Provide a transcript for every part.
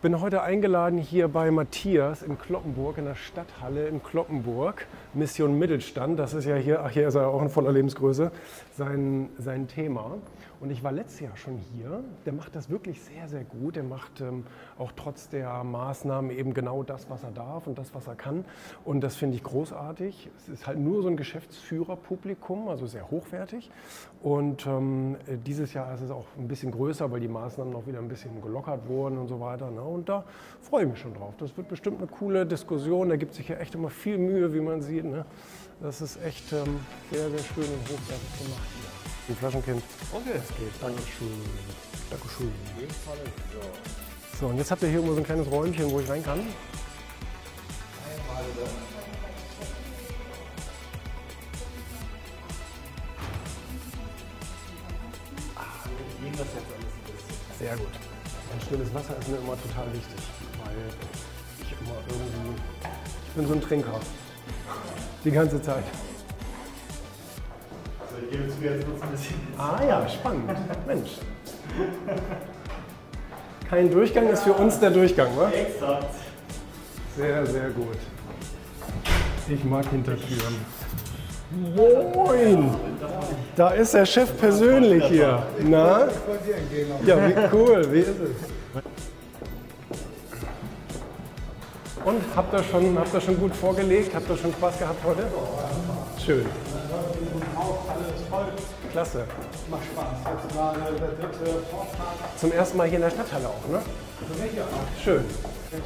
Bin heute eingeladen hier bei Matthias in Kloppenburg, in der Stadthalle in Kloppenburg. Mission Mittelstand, das ist ja hier, ach hier ist er auch in voller Lebensgröße, sein, sein Thema. Und ich war letztes Jahr schon hier. Der macht das wirklich sehr, sehr gut. Der macht ähm, auch trotz der Maßnahmen eben genau das, was er darf und das, was er kann. Und das finde ich großartig. Es ist halt nur so ein Geschäftsführerpublikum, also sehr hochwertig. Und ähm, dieses Jahr ist es auch ein bisschen größer, weil die Maßnahmen noch wieder ein bisschen gelockert wurden und so weiter. Ne? Und da freue ich mich schon drauf. Das wird bestimmt eine coole Diskussion. Da gibt sich ja echt immer viel Mühe, wie man sieht. Ne? Das ist echt ähm, sehr, sehr schön und hochwertig gemacht hier. Ein Flaschenkind. Okay. Das geht. Dankeschön. Dankeschön. In dem Fall, so. So, und jetzt habt ihr hier irgendwo so ein kleines Räumchen, wo ich rein kann. Einmal da. Wir gehen das jetzt alles ein bisschen. Sehr gut. Ein stilles Wasser ist mir immer total wichtig, weil ich immer irgendwie. Ich bin so ein Trinker. Die ganze Zeit. So, ich gebe zu, jetzt wird ein bisschen. Ah ja, spannend. Mensch. Kein Durchgang ist für uns der Durchgang, wa? Exakt. Sehr, sehr gut. Ich mag Hintertüren. Moin! Da ist der Chef persönlich hier. Na? Ja, wie cool. Wie ist es? Und habt ihr schon, habt ihr schon gut vorgelegt? Habt ihr schon Spaß gehabt heute? Schön. Klasse. Macht Spaß. Jetzt der dritte. Zum ersten Mal hier in der Stadthalle auch, ne? Schön. Ganz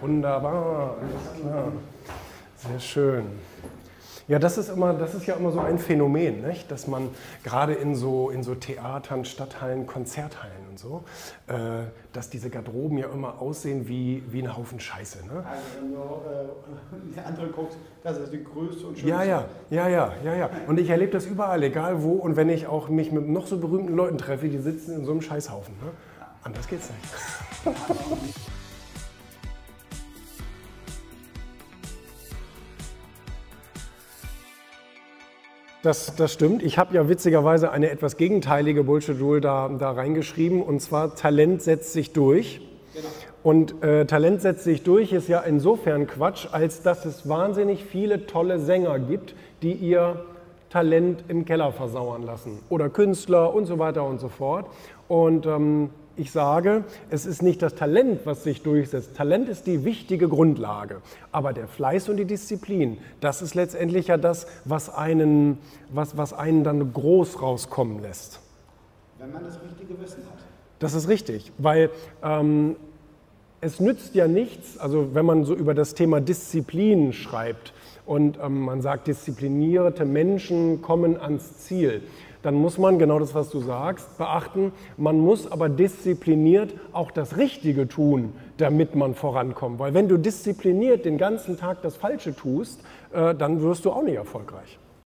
wunderbar, alles klar. Sehr schön. Ja, das ist, immer, das ist ja immer so ein Phänomen, nicht? dass man gerade in so, in so Theatern, Stadthallen, Konzerthallen und so, äh, dass diese Garderoben ja immer aussehen wie, wie ein Haufen Scheiße. Ne? Also wenn du äh, andere guckst, das ist die größte und schönste. Ja, ja, ja, ja, ja, ja. Und ich erlebe das überall, egal wo. Und wenn ich auch mich mit noch so berühmten Leuten treffe, die sitzen in so einem Scheißhaufen. Ne? Anders geht's nicht. Das, das stimmt. Ich habe ja witzigerweise eine etwas gegenteilige Bullshit-Rule da, da reingeschrieben. Und zwar, Talent setzt sich durch. Und äh, Talent setzt sich durch ist ja insofern Quatsch, als dass es wahnsinnig viele tolle Sänger gibt, die ihr Talent im Keller versauern lassen. Oder Künstler und so weiter und so fort. Und ähm, ich sage, es ist nicht das Talent, was sich durchsetzt. Talent ist die wichtige Grundlage. Aber der Fleiß und die Disziplin, das ist letztendlich ja das, was einen, was, was einen dann groß rauskommen lässt. Wenn man das richtige Wissen hat. Das ist richtig, weil ähm, es nützt ja nichts, also wenn man so über das Thema Disziplin schreibt und ähm, man sagt, disziplinierte Menschen kommen ans Ziel, dann muss man, genau das, was du sagst, beachten, man muss aber diszipliniert auch das Richtige tun, damit man vorankommt. Weil wenn du diszipliniert den ganzen Tag das Falsche tust, äh, dann wirst du auch nicht erfolgreich.